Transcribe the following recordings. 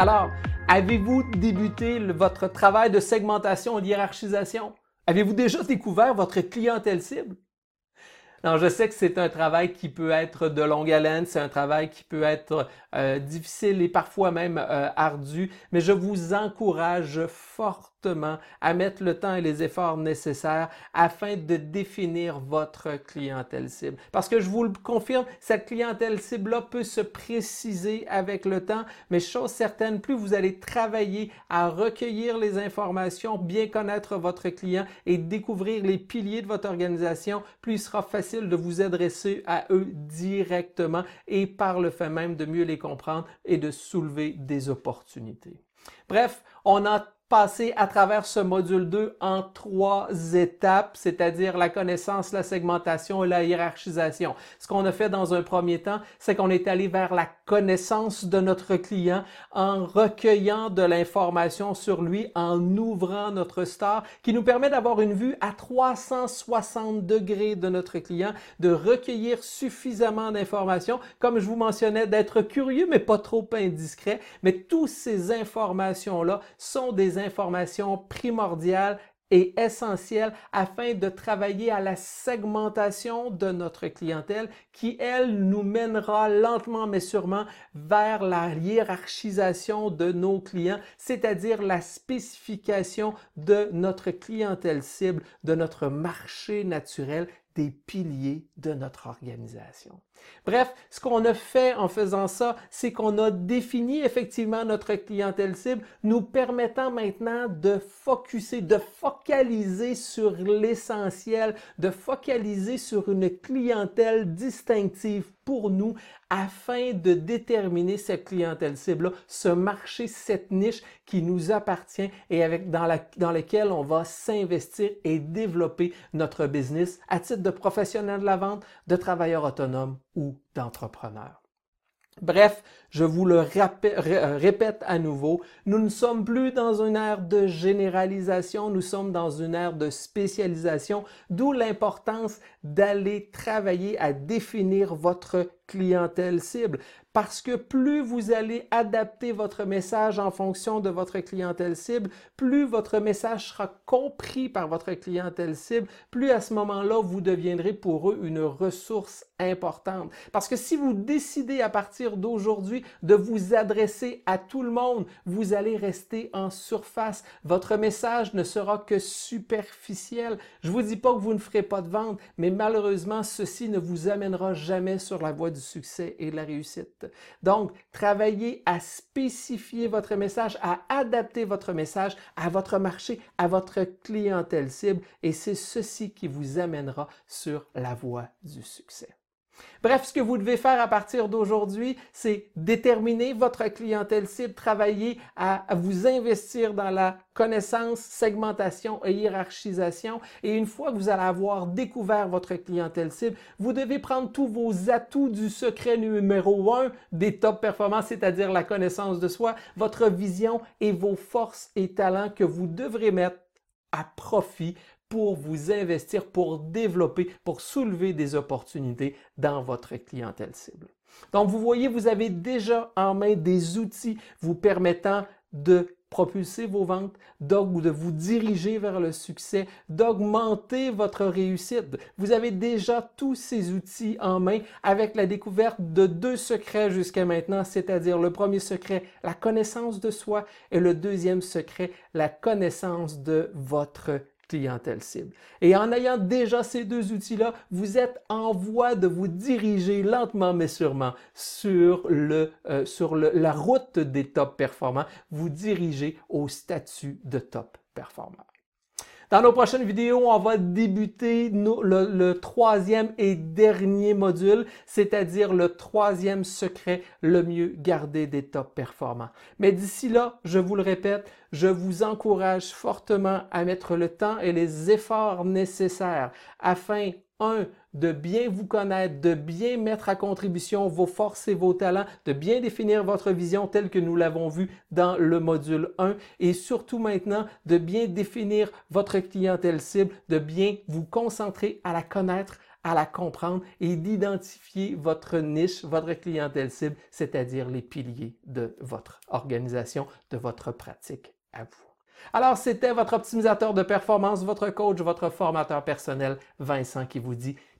Alors, avez-vous débuté votre travail de segmentation et hiérarchisation? Avez-vous déjà découvert votre clientèle cible? Non, je sais que c'est un travail qui peut être de longue haleine, c'est un travail qui peut être euh, difficile et parfois même euh, ardu, mais je vous encourage fortement à mettre le temps et les efforts nécessaires afin de définir votre clientèle cible. Parce que je vous le confirme, cette clientèle cible-là peut se préciser avec le temps, mais chose certaine, plus vous allez travailler à recueillir les informations, bien connaître votre client et découvrir les piliers de votre organisation, plus il sera facile de vous adresser à eux directement et par le fait même de mieux les comprendre et de soulever des opportunités. Bref, on a passé à travers ce module 2 en trois étapes, c'est-à-dire la connaissance, la segmentation et la hiérarchisation. Ce qu'on a fait dans un premier temps, c'est qu'on est allé vers la connaissance de notre client en recueillant de l'information sur lui, en ouvrant notre star, qui nous permet d'avoir une vue à 360 degrés de notre client, de recueillir suffisamment d'informations, comme je vous mentionnais, d'être curieux mais pas trop indiscret. Mais toutes ces informations-là sont des informations primordiales et essentielles afin de travailler à la segmentation de notre clientèle qui, elle, nous mènera lentement mais sûrement vers la hiérarchisation de nos clients, c'est-à-dire la spécification de notre clientèle cible, de notre marché naturel des piliers de notre organisation. Bref, ce qu'on a fait en faisant ça, c'est qu'on a défini effectivement notre clientèle cible, nous permettant maintenant de focuser, de focaliser sur l'essentiel, de focaliser sur une clientèle distinctive pour nous afin de déterminer cette clientèle cible-là, ce marché, cette niche qui nous appartient et avec, dans, la, dans lequel on va s'investir et développer notre business à titre de professionnel de la vente, de travailleur autonome ou d'entrepreneur. Bref, je vous le euh, répète à nouveau, nous ne sommes plus dans une ère de généralisation, nous sommes dans une ère de spécialisation, d'où l'importance d'aller travailler à définir votre clientèle cible. Parce que plus vous allez adapter votre message en fonction de votre clientèle cible, plus votre message sera compris par votre clientèle cible, plus à ce moment-là, vous deviendrez pour eux une ressource importante. Parce que si vous décidez à partir d'aujourd'hui de vous adresser à tout le monde, vous allez rester en surface. Votre message ne sera que superficiel. Je vous dis pas que vous ne ferez pas de vente, mais malheureusement, ceci ne vous amènera jamais sur la voie du succès et de la réussite. Donc, travaillez à spécifier votre message, à adapter votre message à votre marché, à votre clientèle cible, et c'est ceci qui vous amènera sur la voie du succès. Bref, ce que vous devez faire à partir d'aujourd'hui, c'est déterminer votre clientèle cible, travailler à, vous investir dans la connaissance, segmentation et hiérarchisation. Et une fois que vous allez avoir découvert votre clientèle cible, vous devez prendre tous vos atouts du secret numéro un des top performances, c'est-à-dire la connaissance de soi, votre vision et vos forces et talents que vous devrez mettre à profit pour vous investir, pour développer, pour soulever des opportunités dans votre clientèle cible. Donc, vous voyez, vous avez déjà en main des outils vous permettant de propulser vos ventes, de vous diriger vers le succès, d'augmenter votre réussite. Vous avez déjà tous ces outils en main avec la découverte de deux secrets jusqu'à maintenant, c'est-à-dire le premier secret, la connaissance de soi, et le deuxième secret, la connaissance de votre clientèle cible. Et en ayant déjà ces deux outils-là, vous êtes en voie de vous diriger lentement mais sûrement sur, le, euh, sur la route des top performants, vous dirigez au statut de top performant. Dans nos prochaines vidéos, on va débuter le, troisième et dernier module, c'est-à-dire le troisième secret, le mieux garder des top performants. Mais d'ici là, je vous le répète, je vous encourage fortement à mettre le temps et les efforts nécessaires afin, un, de bien vous connaître, de bien mettre à contribution vos forces et vos talents, de bien définir votre vision telle que nous l'avons vu dans le module 1 et surtout maintenant de bien définir votre clientèle cible, de bien vous concentrer à la connaître, à la comprendre et d'identifier votre niche, votre clientèle cible, c'est-à-dire les piliers de votre organisation, de votre pratique à vous. Alors, c'était votre optimisateur de performance, votre coach, votre formateur personnel, Vincent, qui vous dit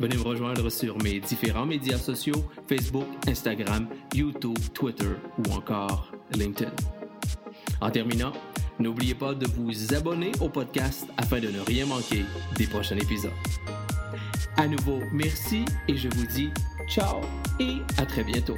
Venez me rejoindre sur mes différents médias sociaux, Facebook, Instagram, YouTube, Twitter ou encore LinkedIn. En terminant, n'oubliez pas de vous abonner au podcast afin de ne rien manquer des prochains épisodes. À nouveau, merci et je vous dis ciao et à très bientôt.